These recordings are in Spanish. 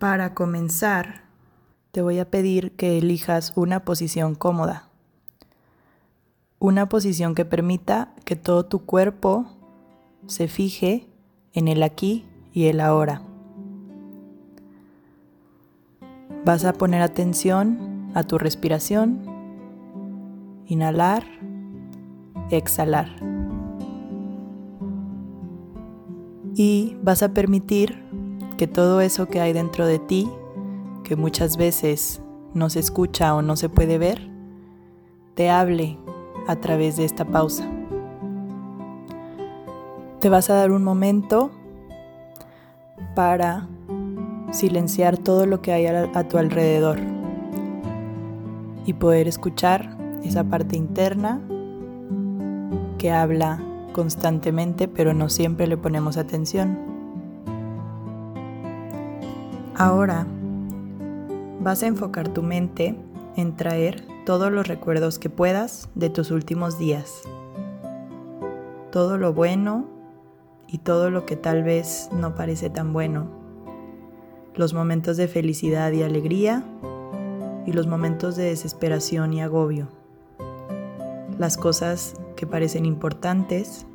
Para comenzar, te voy a pedir que elijas una posición cómoda. Una posición que permita que todo tu cuerpo se fije en el aquí y el ahora. Vas a poner atención a tu respiración, inhalar, exhalar. Y vas a permitir que todo eso que hay dentro de ti, que muchas veces no se escucha o no se puede ver, te hable a través de esta pausa. Te vas a dar un momento para silenciar todo lo que hay a, tu alrededor y poder escuchar esa parte interna que habla constantemente pero no siempre le ponemos atención. Ahora vas a enfocar tu mente en traer todos los recuerdos que puedas de tus últimos días. Todo lo bueno y todo lo que tal vez no parece tan bueno. Los momentos de felicidad y alegría y los momentos de desesperación y agobio. Las cosas que parecen importantes,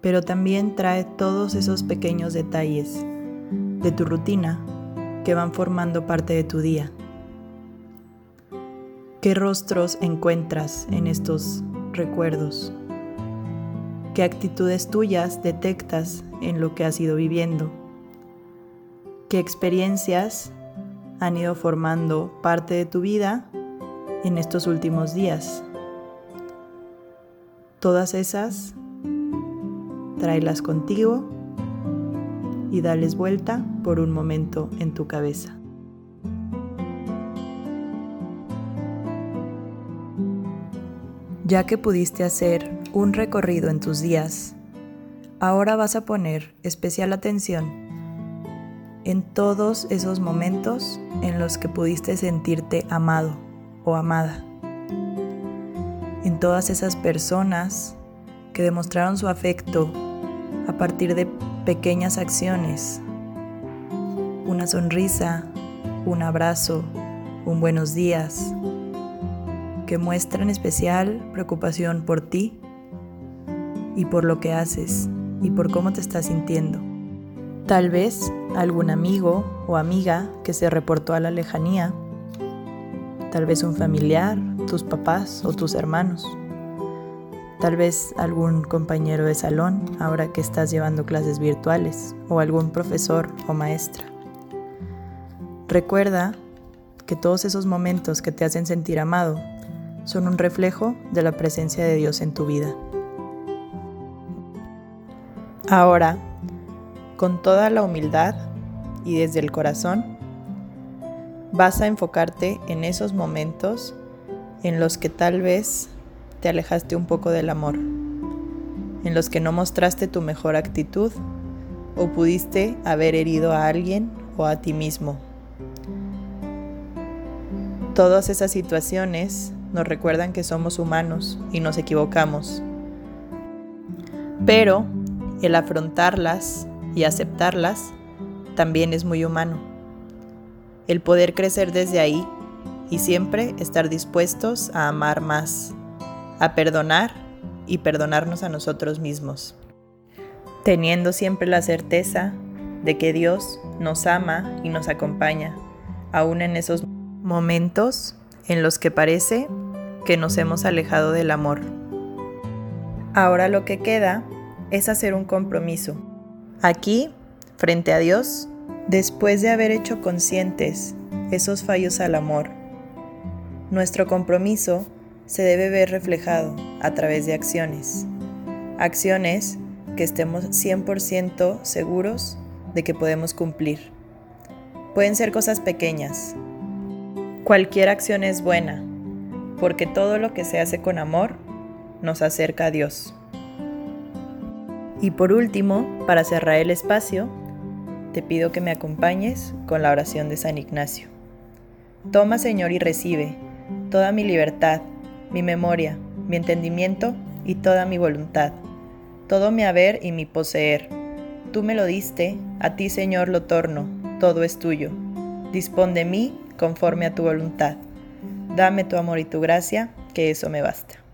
pero también trae todos esos pequeños detalles de tu rutina que van formando parte de tu día. ¿Qué rostros encuentras en estos recuerdos? ¿Qué actitudes tuyas detectas en lo que has ido viviendo? ¿Qué experiencias han ido formando parte de tu vida en estos últimos días? Todas esas, tráelas contigo y dales vuelta por un momento en tu cabeza. Ya que pudiste hacer un recorrido en tus días, ahora vas a poner especial atención en todos esos momentos en los que pudiste sentirte amado o amada. En todas esas personas que demostraron su afecto a partir de pequeñas acciones. Una sonrisa, un abrazo, un buenos días, que muestran especial preocupación por ti y por lo que haces y por cómo te estás sintiendo. Tal vez algún amigo o amiga que se reportó a la lejanía, tal vez un familiar, tus papás o tus hermanos, tal vez algún compañero de salón ahora que estás llevando clases virtuales o algún profesor o maestra. Recuerda que todos esos momentos que te hacen sentir amado son un reflejo de la presencia de Dios en tu vida. Ahora, con toda la humildad y desde el corazón, vas a enfocarte en esos momentos en los que tal vez te alejaste un poco del amor, en los que no mostraste tu mejor actitud o pudiste haber herido a alguien o a ti mismo. Todas esas situaciones nos recuerdan que somos humanos y nos equivocamos. Pero el afrontarlas y aceptarlas también es muy humano. El poder crecer desde ahí y siempre estar dispuestos a amar más, a perdonar y perdonarnos a nosotros mismos, teniendo siempre la certeza de que Dios nos ama y nos acompaña, aún en esos momentos en los que parece que nos hemos alejado del amor. Ahora lo que queda es hacer un compromiso. Aquí, frente a Dios, después de haber hecho conscientes esos fallos al amor, nuestro compromiso se debe ver reflejado a través de acciones. Acciones que estemos 100% seguros de que podemos cumplir. Pueden ser cosas pequeñas. Cualquier acción es buena, porque todo lo que se hace con amor nos acerca a Dios. Y por último, para cerrar el espacio, te pido que me acompañes con la oración de San Ignacio. Toma, Señor, y recibe toda mi libertad, mi memoria, mi entendimiento y toda mi voluntad, todo mi haber y mi poseer. Tú me lo diste, a ti, Señor, lo torno, todo es tuyo. Dispón de mí conforme a tu voluntad. Dame tu amor y tu gracia, que eso me basta.